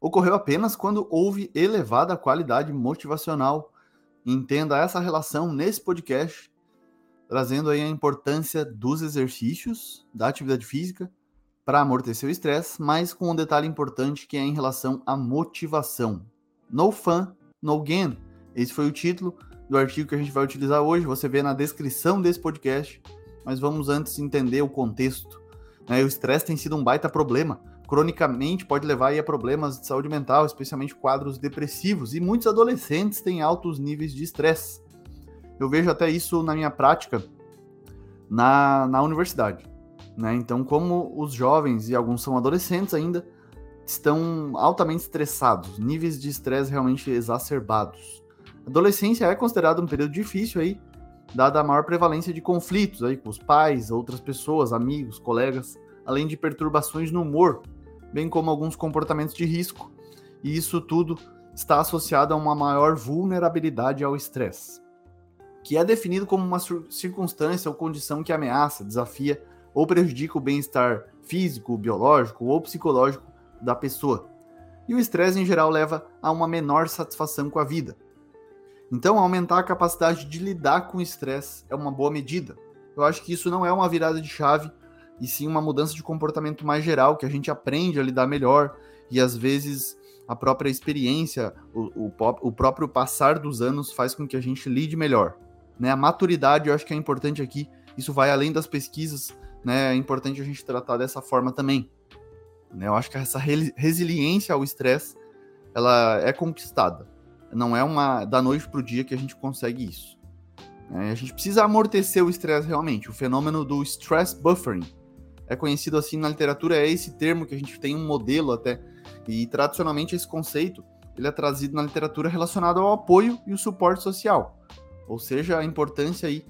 ocorreu apenas quando houve elevada qualidade motivacional. Entenda essa relação nesse podcast, trazendo aí a importância dos exercícios, da atividade física, para amortecer o estresse, mas com um detalhe importante que é em relação à motivação. No fun, no gain. Esse foi o título do artigo que a gente vai utilizar hoje. Você vê na descrição desse podcast, mas vamos antes entender o contexto né? O estresse tem sido um baita problema. Cronicamente pode levar a problemas de saúde mental, especialmente quadros depressivos, e muitos adolescentes têm altos níveis de estresse. Eu vejo até isso na minha prática na, na universidade. Né? Então, como os jovens e alguns são adolescentes ainda, estão altamente estressados, níveis de estresse realmente exacerbados. Adolescência é considerada um período difícil aí dada a maior prevalência de conflitos aí com os pais, outras pessoas, amigos, colegas, além de perturbações no humor, bem como alguns comportamentos de risco. E isso tudo está associado a uma maior vulnerabilidade ao estresse, que é definido como uma circunstância ou condição que ameaça, desafia ou prejudica o bem-estar físico, biológico ou psicológico da pessoa. E o estresse em geral leva a uma menor satisfação com a vida, então, aumentar a capacidade de lidar com o estresse é uma boa medida. Eu acho que isso não é uma virada de chave, e sim uma mudança de comportamento mais geral, que a gente aprende a lidar melhor, e às vezes a própria experiência, o, o, o próprio passar dos anos faz com que a gente lide melhor. Né? A maturidade eu acho que é importante aqui, isso vai além das pesquisas, né? é importante a gente tratar dessa forma também. Né? Eu acho que essa resiliência ao estresse ela é conquistada não é uma da noite para o dia que a gente consegue isso. É, a gente precisa amortecer o estresse realmente. O fenômeno do stress buffering é conhecido assim na literatura, é esse termo que a gente tem um modelo até. E tradicionalmente esse conceito ele é trazido na literatura relacionado ao apoio e o suporte social. Ou seja, a importância aí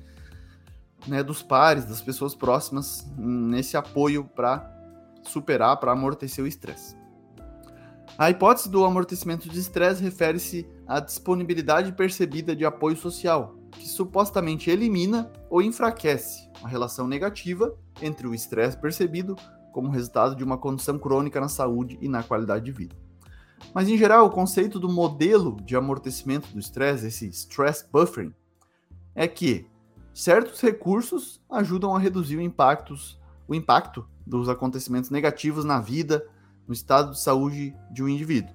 né, dos pares, das pessoas próximas nesse apoio para superar, para amortecer o estresse. A hipótese do amortecimento de estresse refere-se à disponibilidade percebida de apoio social, que supostamente elimina ou enfraquece a relação negativa entre o estresse percebido como resultado de uma condição crônica na saúde e na qualidade de vida. Mas, em geral, o conceito do modelo de amortecimento do estresse, esse stress buffering, é que certos recursos ajudam a reduzir o, impactos, o impacto dos acontecimentos negativos na vida no estado de saúde de um indivíduo.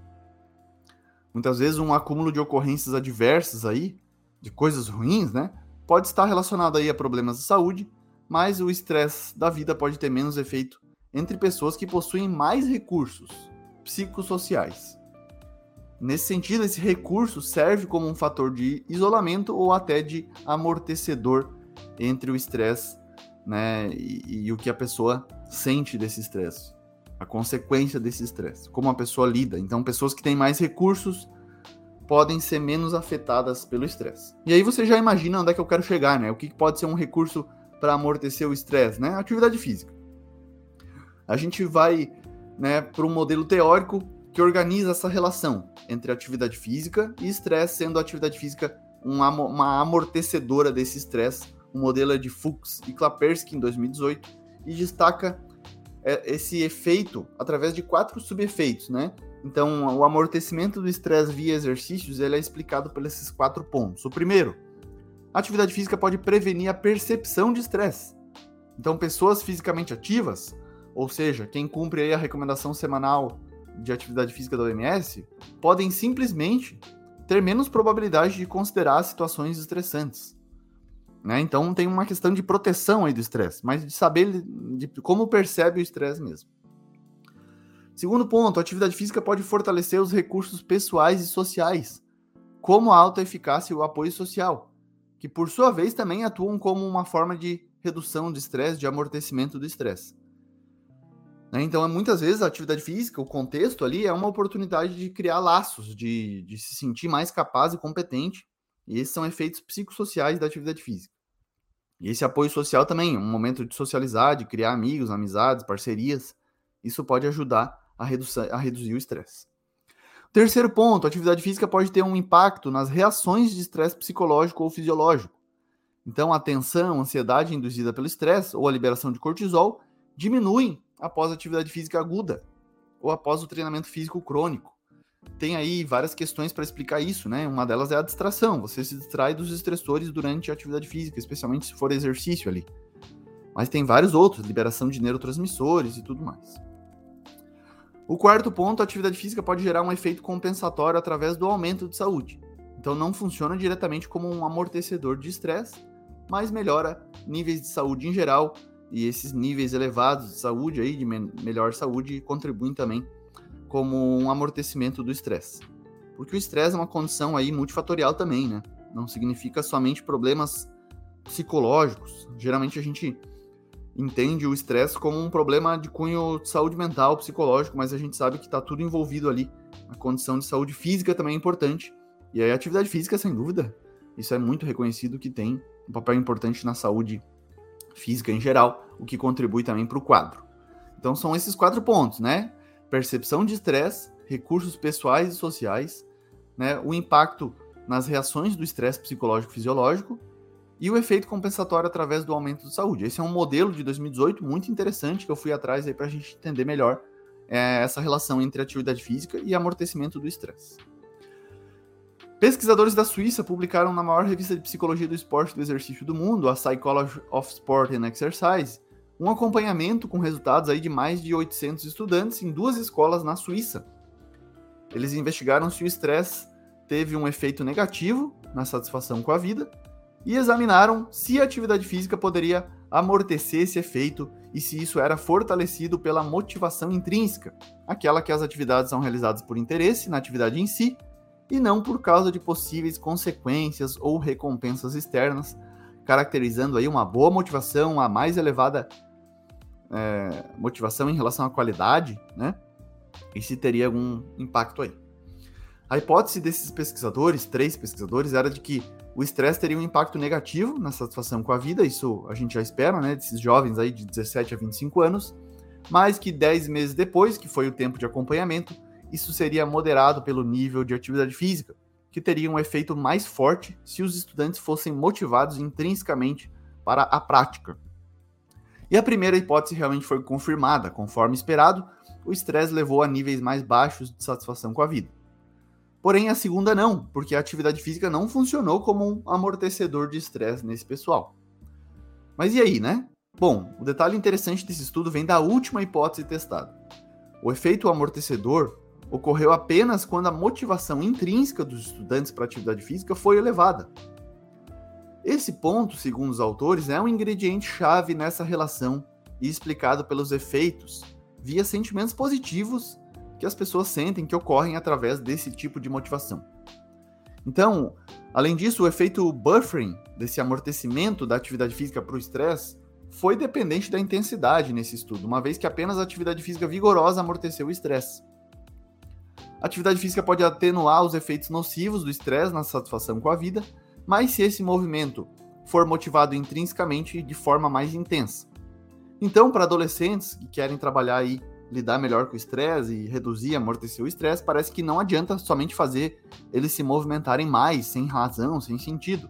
Muitas vezes um acúmulo de ocorrências adversas aí, de coisas ruins, né, pode estar relacionado aí a problemas de saúde, mas o estresse da vida pode ter menos efeito entre pessoas que possuem mais recursos psicossociais. Nesse sentido, esse recurso serve como um fator de isolamento ou até de amortecedor entre o estresse né, e, e o que a pessoa sente desse estresse a consequência desse estresse, como a pessoa lida. Então, pessoas que têm mais recursos podem ser menos afetadas pelo estresse. E aí você já imagina onde é que eu quero chegar, né? O que pode ser um recurso para amortecer o estresse, né? Atividade física. A gente vai, né, para um modelo teórico que organiza essa relação entre atividade física e estresse, sendo a atividade física uma, uma amortecedora desse estresse. O modelo é de Fuchs e Klapersky em 2018 e destaca é, esse efeito através de quatro subefeitos, né? Então, o amortecimento do estresse via exercícios ele é explicado por esses quatro pontos. O primeiro, a atividade física pode prevenir a percepção de estresse. Então, pessoas fisicamente ativas, ou seja, quem cumpre a recomendação semanal de atividade física da OMS, podem simplesmente ter menos probabilidade de considerar situações estressantes. Né? Então tem uma questão de proteção aí do estresse, mas de saber de como percebe o estresse mesmo. Segundo ponto, a atividade física pode fortalecer os recursos pessoais e sociais, como a alta eficácia e o apoio social, que por sua vez também atuam como uma forma de redução de estresse, de amortecimento do estresse. Né? Então, muitas vezes a atividade física, o contexto ali, é uma oportunidade de criar laços, de, de se sentir mais capaz e competente. E esses são efeitos psicossociais da atividade física. E esse apoio social também, um momento de socializar, de criar amigos, amizades, parcerias. Isso pode ajudar a, a reduzir o estresse. Terceiro ponto, a atividade física pode ter um impacto nas reações de estresse psicológico ou fisiológico. Então, a tensão, a ansiedade induzida pelo estresse ou a liberação de cortisol diminuem após a atividade física aguda ou após o treinamento físico crônico. Tem aí várias questões para explicar isso, né? Uma delas é a distração. Você se distrai dos estressores durante a atividade física, especialmente se for exercício ali. Mas tem vários outros, liberação de neurotransmissores e tudo mais. O quarto ponto, a atividade física pode gerar um efeito compensatório através do aumento de saúde. Então não funciona diretamente como um amortecedor de estresse, mas melhora níveis de saúde em geral, e esses níveis elevados de saúde aí, de me melhor saúde, contribuem também como um amortecimento do estresse. Porque o estresse é uma condição aí multifatorial também, né? Não significa somente problemas psicológicos. Geralmente a gente entende o estresse como um problema de cunho de saúde mental, psicológico, mas a gente sabe que está tudo envolvido ali. A condição de saúde física também é importante. E aí a atividade física, sem dúvida, isso é muito reconhecido que tem um papel importante na saúde física em geral, o que contribui também para o quadro. Então são esses quatro pontos, né? Percepção de estresse, recursos pessoais e sociais, né? o impacto nas reações do estresse psicológico fisiológico e o efeito compensatório através do aumento de saúde. Esse é um modelo de 2018 muito interessante que eu fui atrás aí para a gente entender melhor é, essa relação entre atividade física e amortecimento do estresse. Pesquisadores da Suíça publicaram na maior revista de psicologia do esporte e do exercício do mundo, a Psychology of Sport and Exercise, um acompanhamento com resultados aí de mais de 800 estudantes em duas escolas na Suíça. Eles investigaram se o estresse teve um efeito negativo na satisfação com a vida e examinaram se a atividade física poderia amortecer esse efeito e se isso era fortalecido pela motivação intrínseca, aquela que as atividades são realizadas por interesse na atividade em si e não por causa de possíveis consequências ou recompensas externas, caracterizando aí uma boa motivação, a mais elevada é, motivação em relação à qualidade, né? E se teria algum impacto aí. A hipótese desses pesquisadores, três pesquisadores, era de que o estresse teria um impacto negativo na satisfação com a vida, isso a gente já espera, né, desses jovens aí de 17 a 25 anos, mas que 10 meses depois, que foi o tempo de acompanhamento, isso seria moderado pelo nível de atividade física, que teria um efeito mais forte se os estudantes fossem motivados intrinsecamente para a prática. E a primeira hipótese realmente foi confirmada, conforme esperado, o estresse levou a níveis mais baixos de satisfação com a vida. Porém, a segunda não, porque a atividade física não funcionou como um amortecedor de estresse nesse pessoal. Mas e aí, né? Bom, o detalhe interessante desse estudo vem da última hipótese testada. O efeito amortecedor ocorreu apenas quando a motivação intrínseca dos estudantes para a atividade física foi elevada. Esse ponto, segundo os autores, é um ingrediente chave nessa relação e explicado pelos efeitos via sentimentos positivos que as pessoas sentem que ocorrem através desse tipo de motivação. Então, além disso, o efeito buffering, desse amortecimento da atividade física para o estresse, foi dependente da intensidade nesse estudo, uma vez que apenas a atividade física vigorosa amorteceu o estresse. A atividade física pode atenuar os efeitos nocivos do estresse na satisfação com a vida, mas se esse movimento for motivado intrinsecamente de forma mais intensa. Então, para adolescentes que querem trabalhar aí, lidar melhor com o estresse e reduzir, amortecer o estresse, parece que não adianta somente fazer eles se movimentarem mais, sem razão, sem sentido.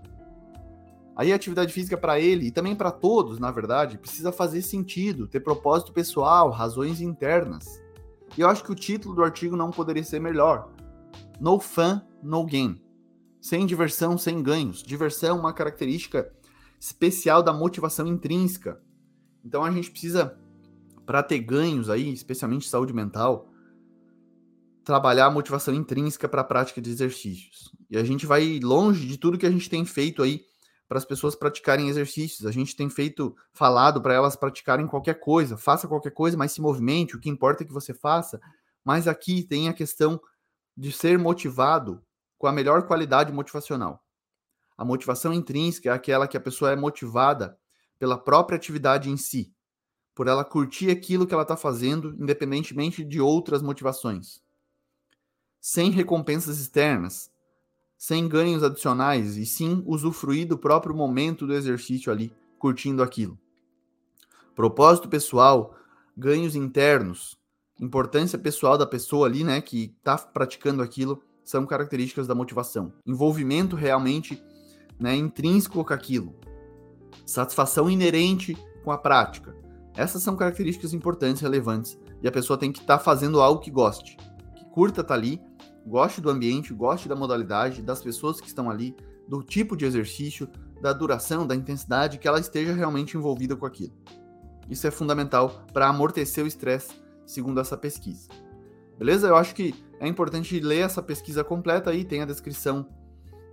Aí a atividade física para ele e também para todos, na verdade, precisa fazer sentido, ter propósito pessoal, razões internas. E eu acho que o título do artigo não poderia ser melhor. No fun, no gain. Sem diversão, sem ganhos. Diversão é uma característica especial da motivação intrínseca. Então a gente precisa, para ter ganhos aí, especialmente saúde mental, trabalhar a motivação intrínseca para a prática de exercícios. E a gente vai longe de tudo que a gente tem feito aí para as pessoas praticarem exercícios. A gente tem feito, falado para elas praticarem qualquer coisa, faça qualquer coisa, mas se movimente, o que importa é que você faça. Mas aqui tem a questão de ser motivado com a melhor qualidade motivacional. A motivação intrínseca é aquela que a pessoa é motivada pela própria atividade em si. Por ela curtir aquilo que ela está fazendo, independentemente de outras motivações. Sem recompensas externas, sem ganhos adicionais, e sim usufruir do próprio momento do exercício ali, curtindo aquilo. Propósito pessoal, ganhos internos, importância pessoal da pessoa ali, né, que está praticando aquilo, são características da motivação. Envolvimento realmente né, intrínseco com aquilo. Satisfação inerente com a prática. Essas são características importantes, relevantes, e a pessoa tem que estar tá fazendo algo que goste, que curta estar tá ali, goste do ambiente, goste da modalidade, das pessoas que estão ali, do tipo de exercício, da duração, da intensidade, que ela esteja realmente envolvida com aquilo. Isso é fundamental para amortecer o estresse, segundo essa pesquisa. Beleza? Eu acho que é importante ler essa pesquisa completa aí, tem a descrição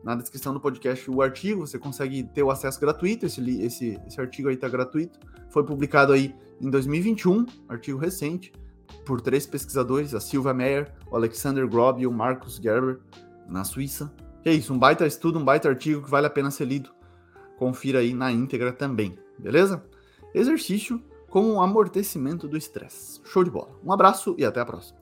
na descrição do podcast o artigo, você consegue ter o acesso gratuito, esse, esse, esse artigo aí está gratuito. Foi publicado aí em 2021, artigo recente, por três pesquisadores, a Silvia Meyer, o Alexander Grob e o Marcus Gerber, na Suíça. E é isso, um baita estudo, um baita artigo que vale a pena ser lido. Confira aí na íntegra também, beleza? Exercício como um amortecimento do estresse. Show de bola. Um abraço e até a próxima.